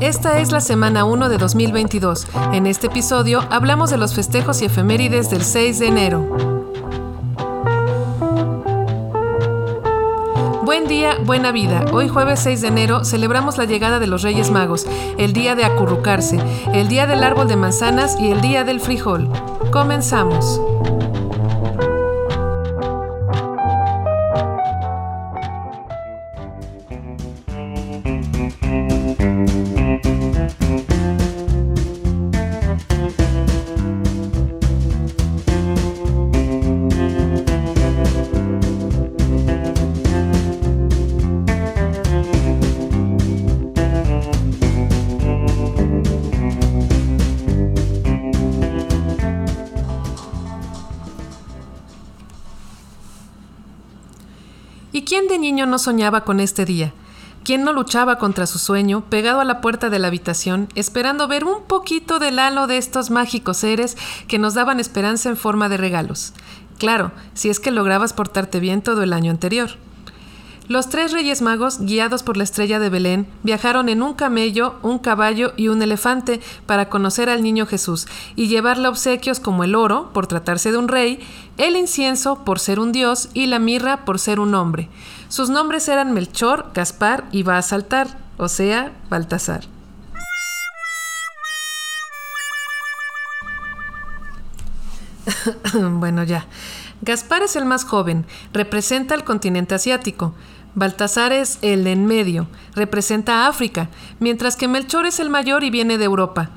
Esta es la semana 1 de 2022. En este episodio hablamos de los festejos y efemérides del 6 de enero. Buen día, buena vida. Hoy jueves 6 de enero celebramos la llegada de los Reyes Magos, el día de acurrucarse, el día del árbol de manzanas y el día del frijol. Comenzamos. ¿Y quién de niño no soñaba con este día? ¿Quién no luchaba contra su sueño, pegado a la puerta de la habitación, esperando ver un poquito del halo de estos mágicos seres que nos daban esperanza en forma de regalos? Claro, si es que lograbas portarte bien todo el año anterior. Los tres reyes magos, guiados por la estrella de Belén, viajaron en un camello, un caballo y un elefante para conocer al niño Jesús y llevarle obsequios como el oro, por tratarse de un rey, el incienso, por ser un dios, y la mirra, por ser un hombre. Sus nombres eran Melchor, Gaspar y Baasaltar, o sea, Baltasar. bueno, ya. Gaspar es el más joven, representa el continente asiático. Baltasar es el en medio, representa África, mientras que Melchor es el mayor y viene de Europa.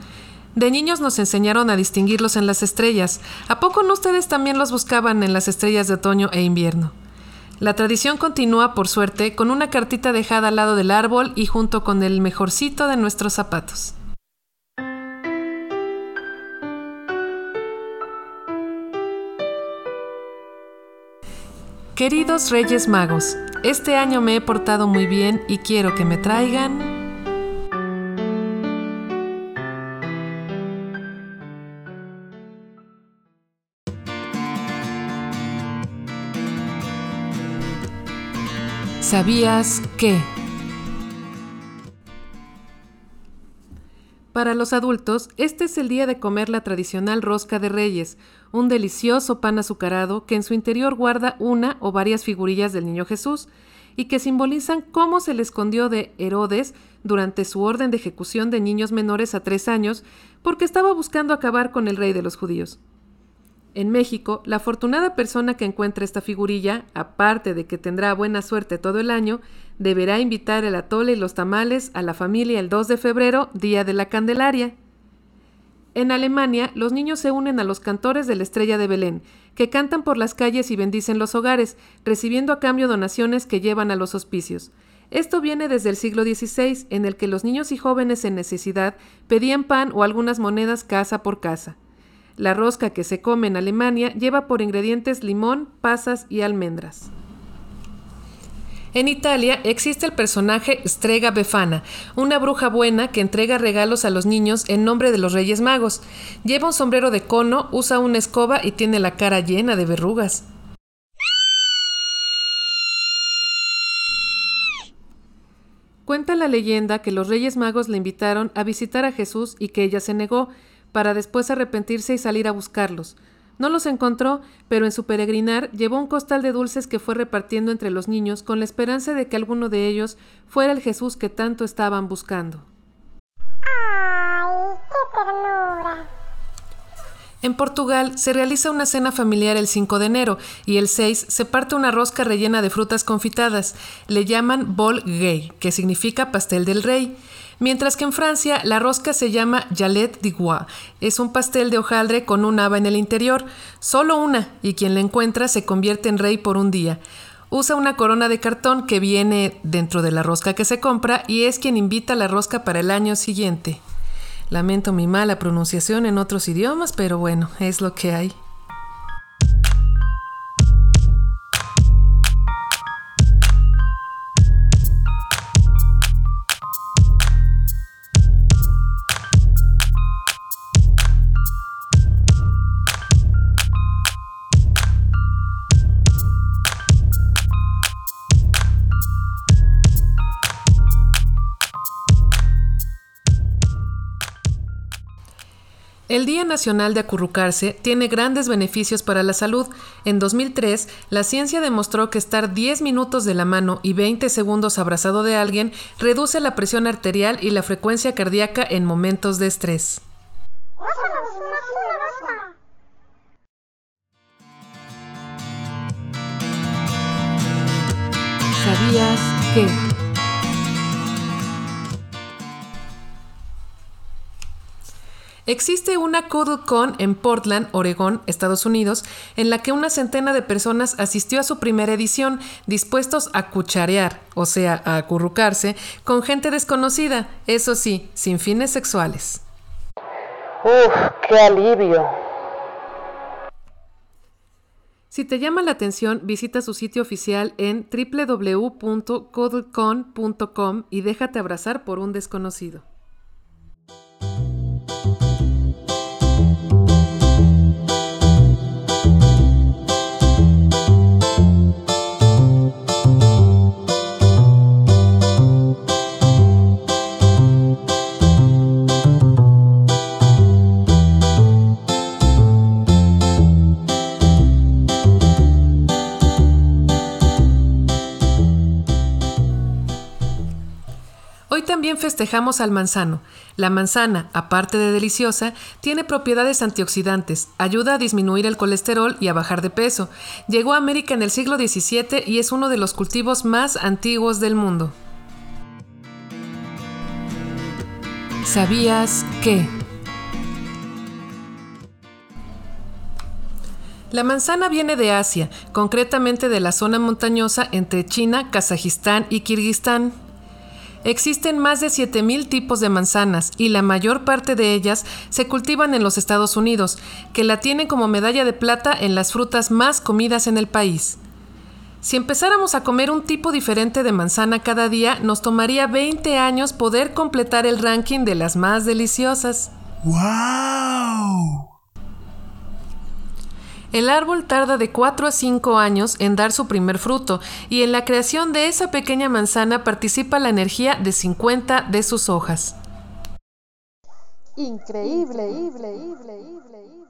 De niños nos enseñaron a distinguirlos en las estrellas. ¿A poco no ustedes también los buscaban en las estrellas de otoño e invierno? La tradición continúa, por suerte, con una cartita dejada al lado del árbol y junto con el mejorcito de nuestros zapatos. Queridos Reyes Magos, este año me he portado muy bien y quiero que me traigan... ¿Sabías que? Para los adultos, este es el día de comer la tradicional rosca de reyes, un delicioso pan azucarado que en su interior guarda una o varias figurillas del niño Jesús, y que simbolizan cómo se le escondió de Herodes durante su orden de ejecución de niños menores a tres años, porque estaba buscando acabar con el rey de los judíos. En México, la afortunada persona que encuentre esta figurilla, aparte de que tendrá buena suerte todo el año, deberá invitar el atole y los tamales a la familia el 2 de febrero, día de la Candelaria. En Alemania, los niños se unen a los cantores de la Estrella de Belén, que cantan por las calles y bendicen los hogares, recibiendo a cambio donaciones que llevan a los hospicios. Esto viene desde el siglo XVI, en el que los niños y jóvenes en necesidad pedían pan o algunas monedas casa por casa. La rosca que se come en Alemania lleva por ingredientes limón, pasas y almendras. En Italia existe el personaje Strega Befana, una bruja buena que entrega regalos a los niños en nombre de los Reyes Magos. Lleva un sombrero de cono, usa una escoba y tiene la cara llena de verrugas. Cuenta la leyenda que los Reyes Magos le invitaron a visitar a Jesús y que ella se negó, para después arrepentirse y salir a buscarlos. No los encontró, pero en su peregrinar llevó un costal de dulces que fue repartiendo entre los niños con la esperanza de que alguno de ellos fuera el Jesús que tanto estaban buscando. ¡Ay, qué ternura! En Portugal se realiza una cena familiar el 5 de enero y el 6 se parte una rosca rellena de frutas confitadas. Le llaman bol gay, que significa pastel del rey. Mientras que en Francia la rosca se llama Galette d'Igois. Es un pastel de hojaldre con un haba en el interior, solo una, y quien la encuentra se convierte en rey por un día. Usa una corona de cartón que viene dentro de la rosca que se compra y es quien invita la rosca para el año siguiente. Lamento mi mala pronunciación en otros idiomas, pero bueno, es lo que hay. El Día Nacional de Acurrucarse tiene grandes beneficios para la salud. En 2003, la ciencia demostró que estar 10 minutos de la mano y 20 segundos abrazado de alguien reduce la presión arterial y la frecuencia cardíaca en momentos de estrés. ¿Sabías que? Existe una CuddleCon en Portland, Oregón, Estados Unidos, en la que una centena de personas asistió a su primera edición, dispuestos a cucharear, o sea, a acurrucarse, con gente desconocida, eso sí, sin fines sexuales. ¡Uf, qué alivio! Si te llama la atención, visita su sitio oficial en www.cuddlecon.com y déjate abrazar por un desconocido. Festejamos al manzano. La manzana, aparte de deliciosa, tiene propiedades antioxidantes, ayuda a disminuir el colesterol y a bajar de peso. Llegó a América en el siglo XVII y es uno de los cultivos más antiguos del mundo. ¿Sabías que? La manzana viene de Asia, concretamente de la zona montañosa entre China, Kazajistán y Kirguistán. Existen más de 7.000 tipos de manzanas y la mayor parte de ellas se cultivan en los Estados Unidos, que la tienen como medalla de plata en las frutas más comidas en el país. Si empezáramos a comer un tipo diferente de manzana cada día, nos tomaría 20 años poder completar el ranking de las más deliciosas. ¡Wow! El árbol tarda de 4 a 5 años en dar su primer fruto y en la creación de esa pequeña manzana participa la energía de 50 de sus hojas. Increíble, increíble, increíble.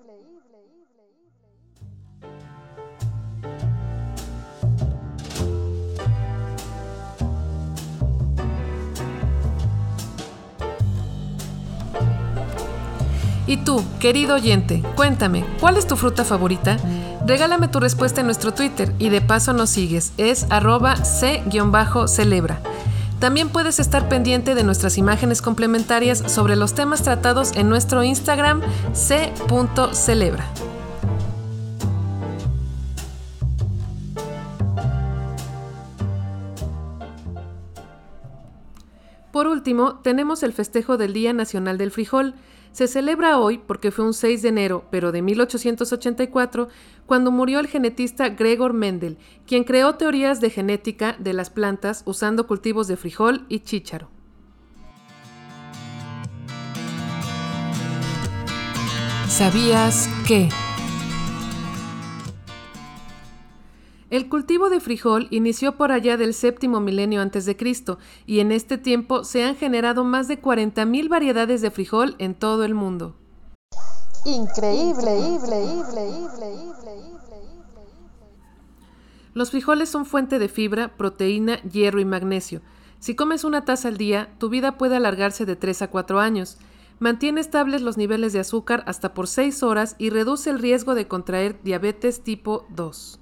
Y tú, querido oyente, cuéntame, ¿cuál es tu fruta favorita? Regálame tu respuesta en nuestro Twitter y de paso nos sigues, es arroba c-celebra. También puedes estar pendiente de nuestras imágenes complementarias sobre los temas tratados en nuestro Instagram c.celebra. Por último, tenemos el festejo del Día Nacional del Frijol, se celebra hoy porque fue un 6 de enero, pero de 1884, cuando murió el genetista Gregor Mendel, quien creó teorías de genética de las plantas usando cultivos de frijol y chícharo. ¿Sabías que? El cultivo de frijol inició por allá del séptimo milenio antes de Cristo y en este tiempo se han generado más de 40.000 variedades de frijol en todo el mundo. Increíble, increíble, increíble, Los frijoles son fuente de fibra, proteína, hierro y magnesio. Si comes una taza al día, tu vida puede alargarse de 3 a 4 años. Mantiene estables los niveles de azúcar hasta por 6 horas y reduce el riesgo de contraer diabetes tipo 2.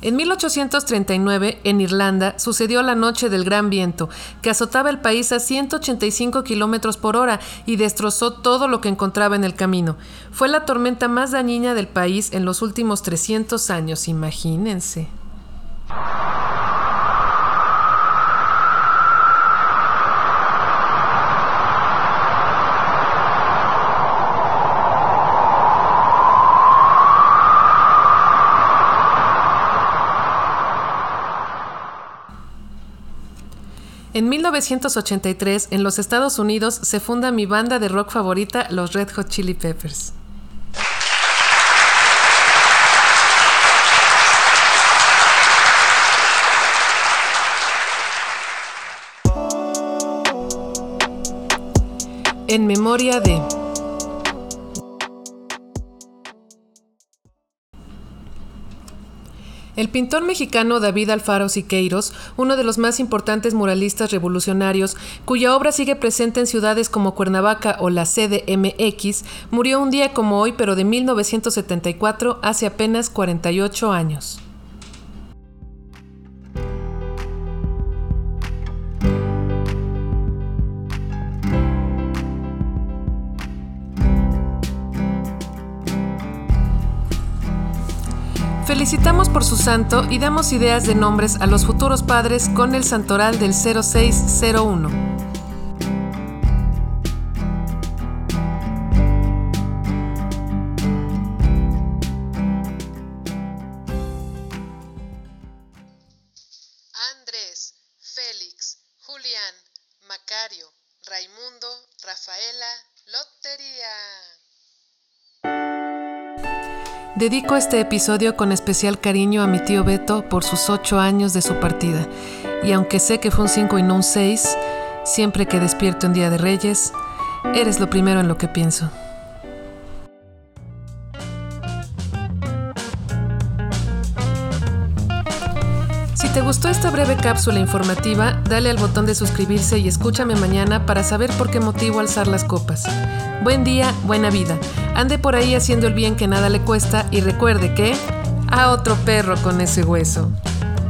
En 1839, en Irlanda, sucedió la Noche del Gran Viento, que azotaba el país a 185 kilómetros por hora y destrozó todo lo que encontraba en el camino. Fue la tormenta más dañina del país en los últimos 300 años, imagínense. En 1983, en los Estados Unidos, se funda mi banda de rock favorita, los Red Hot Chili Peppers. En memoria de... El pintor mexicano David Alfaro Siqueiros, uno de los más importantes muralistas revolucionarios, cuya obra sigue presente en ciudades como Cuernavaca o la CDMX, murió un día como hoy, pero de 1974, hace apenas 48 años. Por su santo y damos ideas de nombres a los futuros padres con el santoral del 0601. Dedico este episodio con especial cariño a mi tío Beto por sus ocho años de su partida. Y aunque sé que fue un 5 y no un 6, siempre que despierto un día de Reyes, eres lo primero en lo que pienso. Gustó esta breve cápsula informativa, dale al botón de suscribirse y escúchame mañana para saber por qué motivo alzar las copas. Buen día, buena vida. Ande por ahí haciendo el bien que nada le cuesta y recuerde que a otro perro con ese hueso.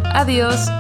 Adiós.